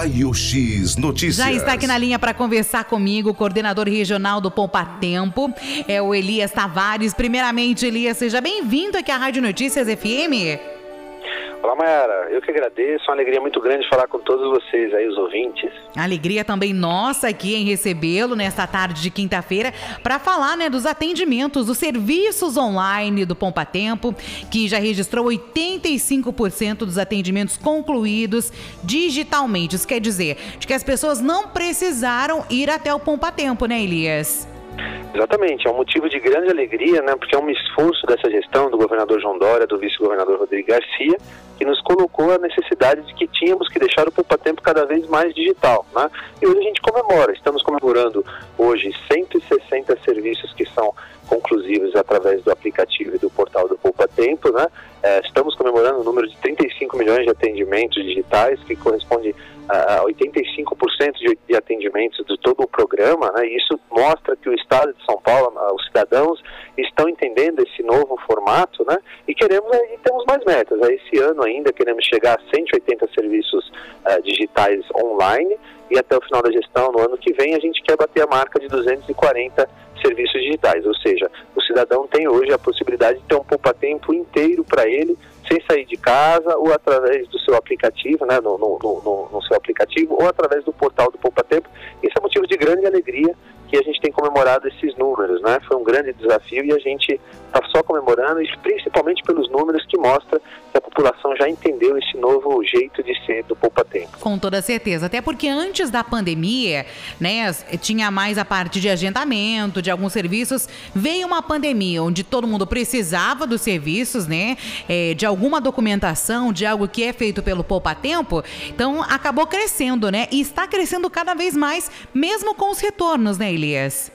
Raio X Notícias. Já está aqui na linha para conversar comigo o coordenador regional do Poupa Tempo, é o Elias Tavares. Primeiramente, Elias, seja bem-vindo aqui à Rádio Notícias FM. Olá, Mayara. Eu que agradeço. Uma alegria muito grande falar com todos vocês aí, os ouvintes. Alegria também nossa aqui em recebê-lo nesta tarde de quinta-feira para falar né, dos atendimentos, dos serviços online do Pompa Tempo, que já registrou 85% dos atendimentos concluídos digitalmente. Isso quer dizer de que as pessoas não precisaram ir até o Pompa Tempo, né, Elias? Exatamente, é um motivo de grande alegria, né, porque é um esforço dessa gestão do governador João Dória, do vice-governador Rodrigo Garcia, que nos colocou a necessidade de que tínhamos que deixar o Poupa Tempo cada vez mais digital. Né? E hoje a gente comemora, estamos comemorando hoje 160 serviços que são conclusivos através do aplicativo e do portal do Poupa Tempo. Né? É, estamos comemorando o número de 35 milhões de atendimentos digitais, que corresponde a 85% de, atendimentos de todo o programa. Né? Isso mostra que o Estado de São Paulo, os cidadãos, estão entendendo esse novo formato né? e queremos, e temos mais metas. Esse ano ainda queremos chegar a 180 serviços uh, digitais online e até o final da gestão, no ano que vem, a gente quer bater a marca de 240 serviços digitais, ou seja, o cidadão tem hoje a possibilidade de ter um poupa-tempo inteiro para ele, sem sair de casa ou através do seu aplicativo, né, no, no, no, no seu aplicativo ou através do portal do Poupa Tempo. Isso é motivo de grande alegria que a gente tem comemorado esses números, né? Foi um grande desafio e a gente está só comemorando, e principalmente pelos números que mostra que a população já entendeu esse novo jeito de ser do Poupa Tempo. Com toda certeza, até porque antes da pandemia, né, tinha mais a parte de agendamento, de alguns serviços, veio uma pandemia onde todo mundo precisava dos serviços, né, é, de alguma documentação, de algo que é feito pelo Poupa Tempo, então acabou crescendo, né, e está crescendo cada vez mais, mesmo com os retornos, né, Elias?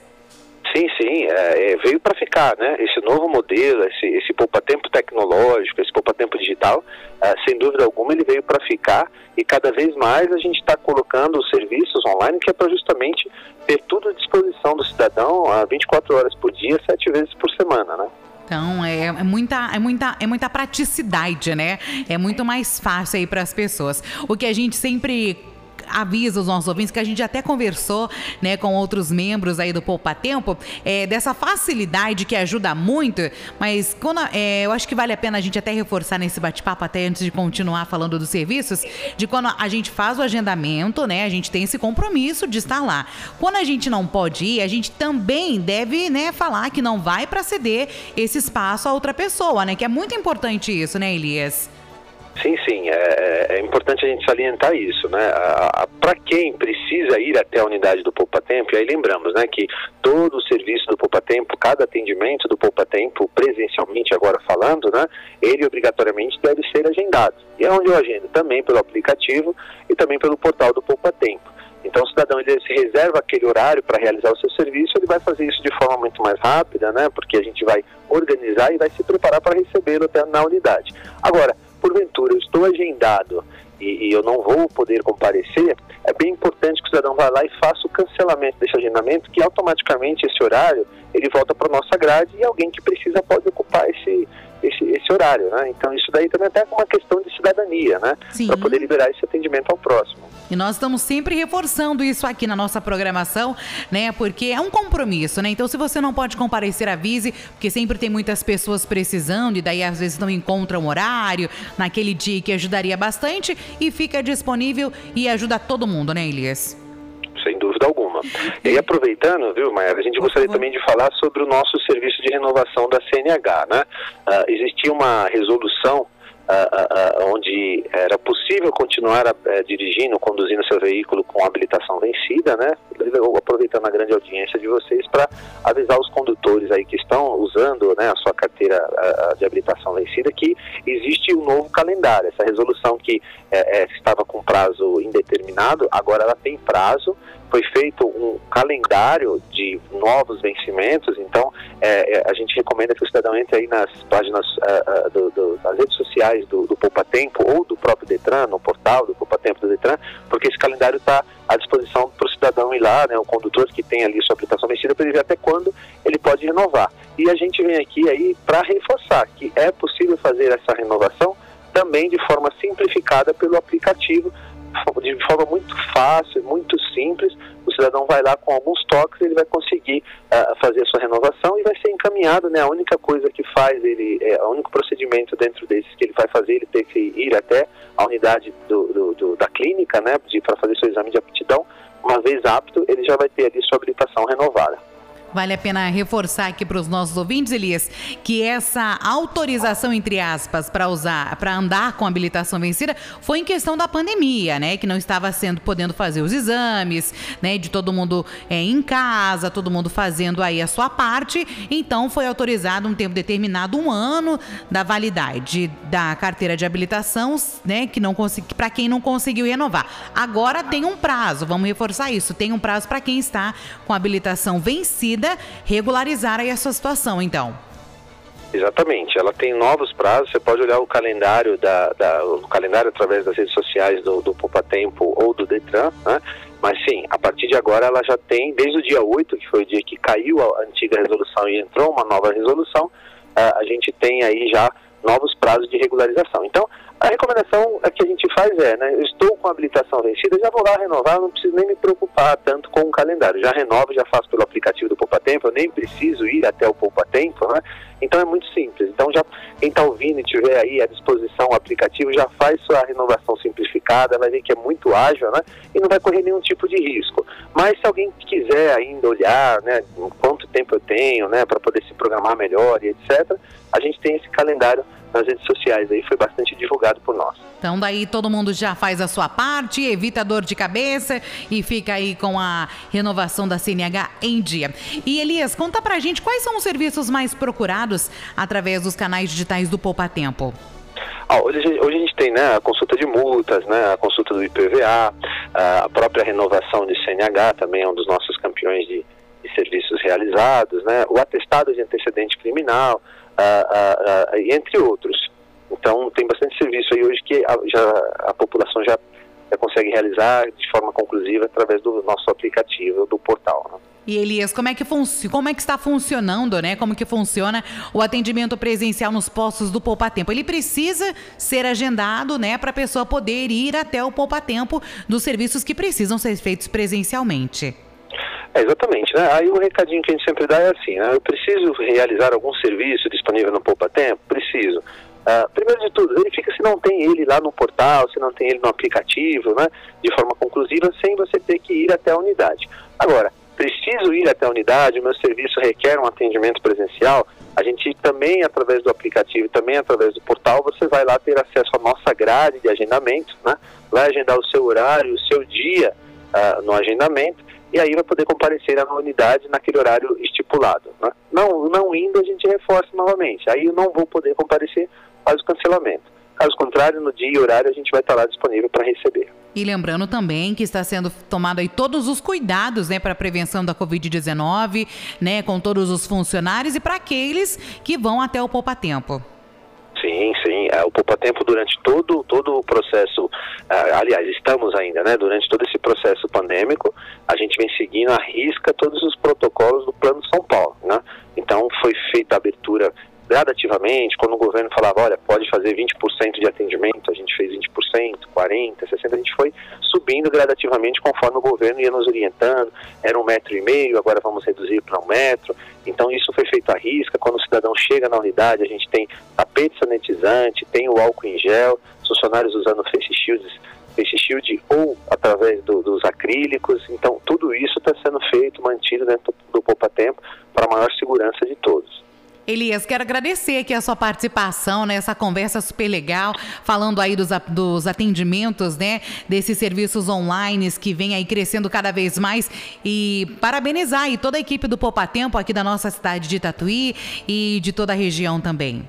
Sim, sim, é, é veio para ficar, né? Esse novo modelo, esse, esse poupa-tempo tecnológico, esse poupa-tempo digital, é, sem dúvida alguma ele veio para ficar e cada vez mais a gente está colocando os serviços online que é para justamente ter tudo à disposição do cidadão a 24 horas por dia, sete vezes por semana, né? Então é, é, muita, é, muita, é muita praticidade, né? É muito mais fácil aí para as pessoas. O que a gente sempre avisa os nossos ouvintes que a gente até conversou né, com outros membros aí do Poupa Tempo, é, dessa facilidade que ajuda muito, mas quando, é, eu acho que vale a pena a gente até reforçar nesse bate-papo, até antes de continuar falando dos serviços, de quando a gente faz o agendamento, né, a gente tem esse compromisso de estar lá. Quando a gente não pode ir, a gente também deve né, falar que não vai para ceder esse espaço a outra pessoa, né, que é muito importante isso, né, Elias? Sim, sim, é, é, importante a gente salientar isso, né? Para quem precisa ir até a unidade do Poupa Tempo, e aí lembramos, né, que todo o serviço do Poupa Tempo, cada atendimento do Poupa Tempo, presencialmente agora falando, né, ele obrigatoriamente deve ser agendado. E é onde eu agendo também pelo aplicativo e também pelo portal do Poupa Tempo. Então, o cidadão ele se reserva aquele horário para realizar o seu serviço, ele vai fazer isso de forma muito mais rápida, né? Porque a gente vai organizar e vai se preparar para recebê-lo até na unidade. Agora, porventura eu estou agendado e, e, eu não vou poder comparecer, é bem importante que o cidadão vá lá e faça o cancelamento desse agendamento, que automaticamente esse horário ele volta para nossa grade e alguém que precisa pode ocupar esse, esse, esse horário, né? Então isso daí também é até uma questão de cidadania, né? Para poder liberar esse atendimento ao próximo. E nós estamos sempre reforçando isso aqui na nossa programação, né? Porque é um compromisso, né? Então, se você não pode comparecer, avise, porque sempre tem muitas pessoas precisando e daí às vezes não encontram horário naquele dia que ajudaria bastante e fica disponível e ajuda todo mundo, né, Elias? Dúvida alguma. E aproveitando, viu, Maia, a gente gostaria também de falar sobre o nosso serviço de renovação da CNH, né? Uh, existia uma resolução onde era possível continuar dirigindo, conduzindo seu veículo com habilitação vencida, né? Aproveitando a grande audiência de vocês para avisar os condutores aí que estão usando né, a sua carteira de habilitação vencida que existe um novo calendário. Essa resolução que é, é, estava com prazo indeterminado, agora ela tem prazo foi feito um calendário de novos vencimentos, então é, é, a gente recomenda que o cidadão entre aí nas páginas do, do, das redes sociais do, do Poupa Tempo ou do próprio Detran, no portal do Poupa Tempo do Detran, porque esse calendário está à disposição para o cidadão ir lá, né, o condutor que tem ali sua aplicação vencida, para ele ver até quando ele pode renovar. E a gente vem aqui aí para reforçar que é possível fazer essa renovação também de forma simplificada pelo aplicativo de forma muito fácil, muito simples. O cidadão vai lá com alguns toques, ele vai conseguir uh, fazer a sua renovação e vai ser encaminhado, né? A única coisa que faz ele, é, o único procedimento dentro desses que ele vai fazer, ele tem que ir até a unidade do, do, do da clínica, né? Para fazer seu exame de aptidão. Uma vez apto, ele já vai ter ali sua habilitação renovada. Vale a pena reforçar aqui para os nossos ouvintes, Elias, que essa autorização, entre aspas, para usar, para andar com habilitação vencida, foi em questão da pandemia, né? Que não estava sendo podendo fazer os exames, né? De todo mundo é, em casa, todo mundo fazendo aí a sua parte. Então foi autorizado um tempo determinado, um ano da validade da carteira de habilitação, né? Que não consegui, para quem não conseguiu renovar. Agora tem um prazo, vamos reforçar isso, tem um prazo para quem está com habilitação vencida regularizar aí a sua situação, então. Exatamente, ela tem novos prazos, você pode olhar o calendário da, da o calendário através das redes sociais do, do Poupa Tempo ou do Detran, né? Mas sim, a partir de agora ela já tem, desde o dia 8, que foi o dia que caiu a antiga resolução e entrou uma nova resolução, a gente tem aí já novos prazos de regularização. Então, a recomendação que a gente faz é, né, eu estou com a habilitação vencida, já vou lá renovar, não preciso nem me preocupar tanto com o calendário. Já renovo, já faço pelo aplicativo do Poupa Tempo, eu nem preciso ir até o Poupa Tempo, né? Então é muito simples. Então já quem está ouvindo e tiver aí à disposição o aplicativo já faz sua renovação simplificada, vai ver que é muito ágil, né? E não vai correr nenhum tipo de risco. Mas se alguém quiser ainda olhar, né, quanto tempo eu tenho, né, para poder se programar melhor e etc, a gente tem esse calendário nas redes sociais aí, foi bastante divulgado por nós. Então daí todo mundo já faz a sua parte, evita dor de cabeça e fica aí com a renovação da CNH em dia. E Elias, conta pra gente quais são os serviços mais procurados através dos canais digitais do Poupa Tempo. Ah, hoje, hoje, a gente tem né, a consulta de multas, né, a consulta do IPVA, a própria renovação de CNH também é um dos nossos campeões de, serviços realizados, né, o atestado de antecedente criminal, uh, uh, entre outros. Então tem bastante serviço aí hoje que a, já, a população já, já consegue realizar de forma conclusiva através do nosso aplicativo, do portal. Né? E Elias, como é que como é que está funcionando, né? Como que funciona o atendimento presencial nos postos do Poupa Tempo? Ele precisa ser agendado, né, para a pessoa poder ir até o Poupa Tempo dos serviços que precisam ser feitos presencialmente. É, exatamente, né? Aí o recadinho que a gente sempre dá é assim, né? Eu preciso realizar algum serviço disponível no Poupa Tempo? Preciso. Uh, primeiro de tudo, verifica se não tem ele lá no portal, se não tem ele no aplicativo, né? De forma conclusiva, sem você ter que ir até a unidade. Agora, preciso ir até a unidade, o meu serviço requer um atendimento presencial, a gente também, através do aplicativo, também através do portal, você vai lá ter acesso à nossa grade de agendamento, né? Vai agendar o seu horário, o seu dia uh, no agendamento e aí vai poder comparecer na unidade naquele horário estipulado. Né? Não, não indo, a gente reforça novamente. Aí eu não vou poder comparecer, faz o cancelamento. Caso contrário, no dia e horário a gente vai estar lá disponível para receber. E lembrando também que está sendo tomado aí todos os cuidados, né, para a prevenção da Covid-19, né, com todos os funcionários e para aqueles que vão até o Poupa Tempo. Sim, sim. O Poupa Tempo durante todo, todo o processo, é, aliás, estamos ainda, né? Durante todo esse processo pandêmico, a gente vem seguindo à risca todos os protocolos do Plano São Paulo, né? Então foi feita a abertura gradativamente, quando o governo falava, olha, pode fazer 20% de atendimento, a gente fez 20%, 40%, 60%, a gente foi subindo gradativamente conforme o governo ia nos orientando, era um metro e meio, agora vamos reduzir para um metro, então isso foi feito à risca, quando o cidadão chega na unidade, a gente tem tapete sanitizante, tem o álcool em gel, os funcionários usando face shields, face shield ou através do, dos acrílicos, então tudo isso está sendo feito, mantido dentro do Poupa Tempo para maior segurança de todos. Elias, quero agradecer aqui a sua participação nessa né, conversa super legal, falando aí dos, dos atendimentos, né, desses serviços online que vem aí crescendo cada vez mais e parabenizar aí toda a equipe do Poupa Tempo aqui da nossa cidade de Tatuí e de toda a região também.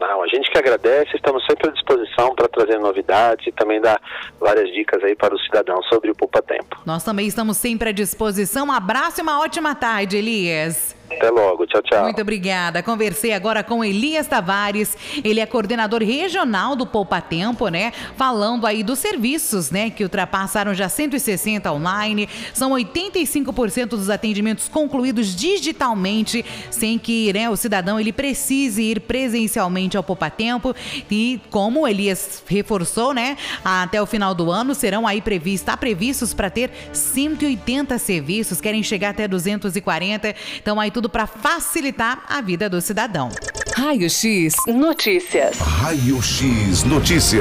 Não, a gente que agradece, estamos sempre à disposição para trazer novidades e também dar várias dicas aí para o cidadão sobre o Poupa Tempo. Nós também estamos sempre à disposição. Um abraço e uma ótima tarde, Elias. Até logo, tchau, tchau. Muito obrigada. Conversei agora com Elias Tavares, ele é coordenador regional do Poupa Tempo, né? Falando aí dos serviços, né? Que ultrapassaram já 160 online, são 85% dos atendimentos concluídos digitalmente, sem que né, o cidadão ele precise ir presencialmente ao Poupa Tempo. E como Elias reforçou, né? Até o final do ano serão aí previstos, está previstos para ter 180 serviços, querem chegar até 240. Então aí tudo para facilitar a vida do cidadão. Raio X Notícias. Raio X Notícias.